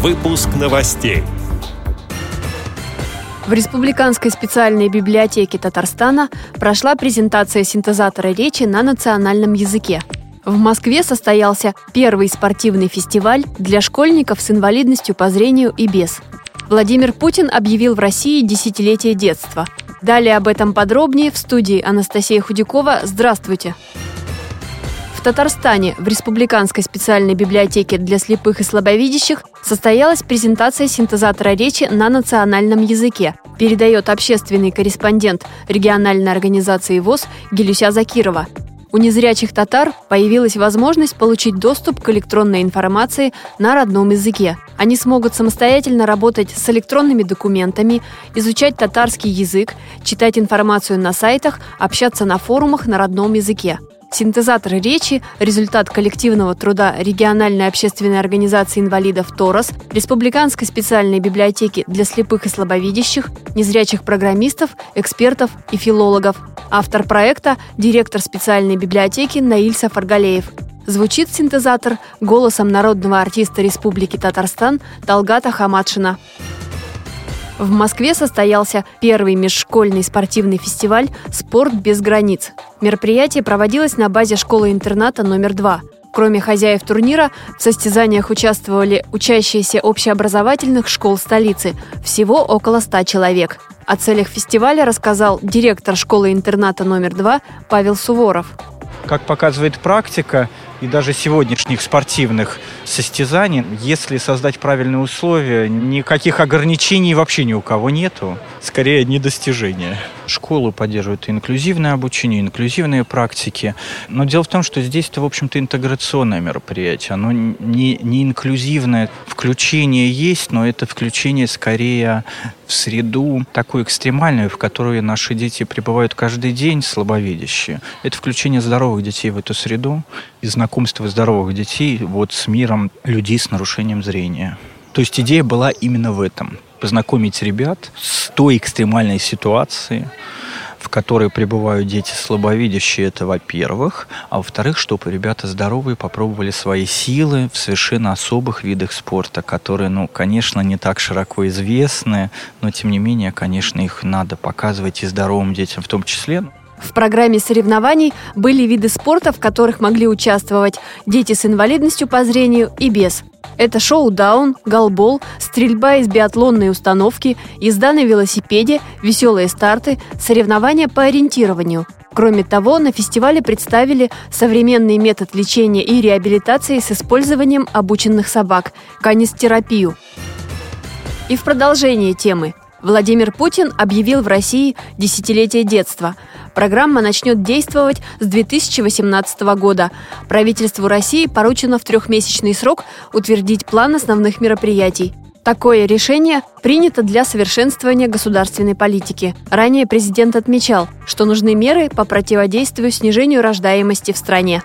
Выпуск новостей. В Республиканской специальной библиотеке Татарстана прошла презентация синтезатора речи на национальном языке. В Москве состоялся первый спортивный фестиваль для школьников с инвалидностью по зрению и без. Владимир Путин объявил в России десятилетие детства. Далее об этом подробнее в студии Анастасия Худякова. Здравствуйте! В Татарстане в Республиканской специальной библиотеке для слепых и слабовидящих состоялась презентация синтезатора речи на национальном языке, передает общественный корреспондент региональной организации ВОЗ Гелюся Закирова. У незрячих татар появилась возможность получить доступ к электронной информации на родном языке. Они смогут самостоятельно работать с электронными документами, изучать татарский язык, читать информацию на сайтах, общаться на форумах на родном языке. Синтезатор речи – результат коллективного труда региональной общественной организации инвалидов «Торос», Республиканской специальной библиотеки для слепых и слабовидящих, незрячих программистов, экспертов и филологов. Автор проекта – директор специальной библиотеки Наиль Сафаргалеев. Звучит синтезатор голосом народного артиста Республики Татарстан Талгата Хамадшина. В Москве состоялся первый межшкольный спортивный фестиваль «Спорт без границ». Мероприятие проводилось на базе школы-интерната номер два. Кроме хозяев турнира, в состязаниях участвовали учащиеся общеобразовательных школ столицы. Всего около ста человек. О целях фестиваля рассказал директор школы-интерната номер два Павел Суворов. Как показывает практика, и даже сегодняшних спортивных состязаний, если создать правильные условия, никаких ограничений вообще ни у кого нету. Скорее, недостижения. Школу поддерживают инклюзивное обучение, инклюзивные практики. Но дело в том, что здесь это, в общем-то, интеграционное мероприятие. Оно не, не инклюзивное. Включение есть, но это включение скорее в среду такую экстремальную, в которой наши дети пребывают каждый день, слабовидящие. Это включение здоровых детей в эту среду и знакомство здоровых детей вот с миром людей с нарушением зрения. То есть идея была именно в этом. Познакомить ребят с той экстремальной ситуацией, в которой пребывают дети слабовидящие, это во-первых. А во-вторых, чтобы ребята здоровые попробовали свои силы в совершенно особых видах спорта, которые, ну, конечно, не так широко известны, но, тем не менее, конечно, их надо показывать и здоровым детям в том числе. В программе соревнований были виды спорта, в которых могли участвовать дети с инвалидностью по зрению и без. Это шоу-даун, голбол, стрельба из биатлонной установки, езда на велосипеде, веселые старты, соревнования по ориентированию. Кроме того, на фестивале представили современный метод лечения и реабилитации с использованием обученных собак – канистерапию. И в продолжение темы. Владимир Путин объявил в России десятилетие детства – Программа начнет действовать с 2018 года. Правительству России поручено в трехмесячный срок утвердить план основных мероприятий. Такое решение принято для совершенствования государственной политики. Ранее президент отмечал, что нужны меры по противодействию снижению рождаемости в стране.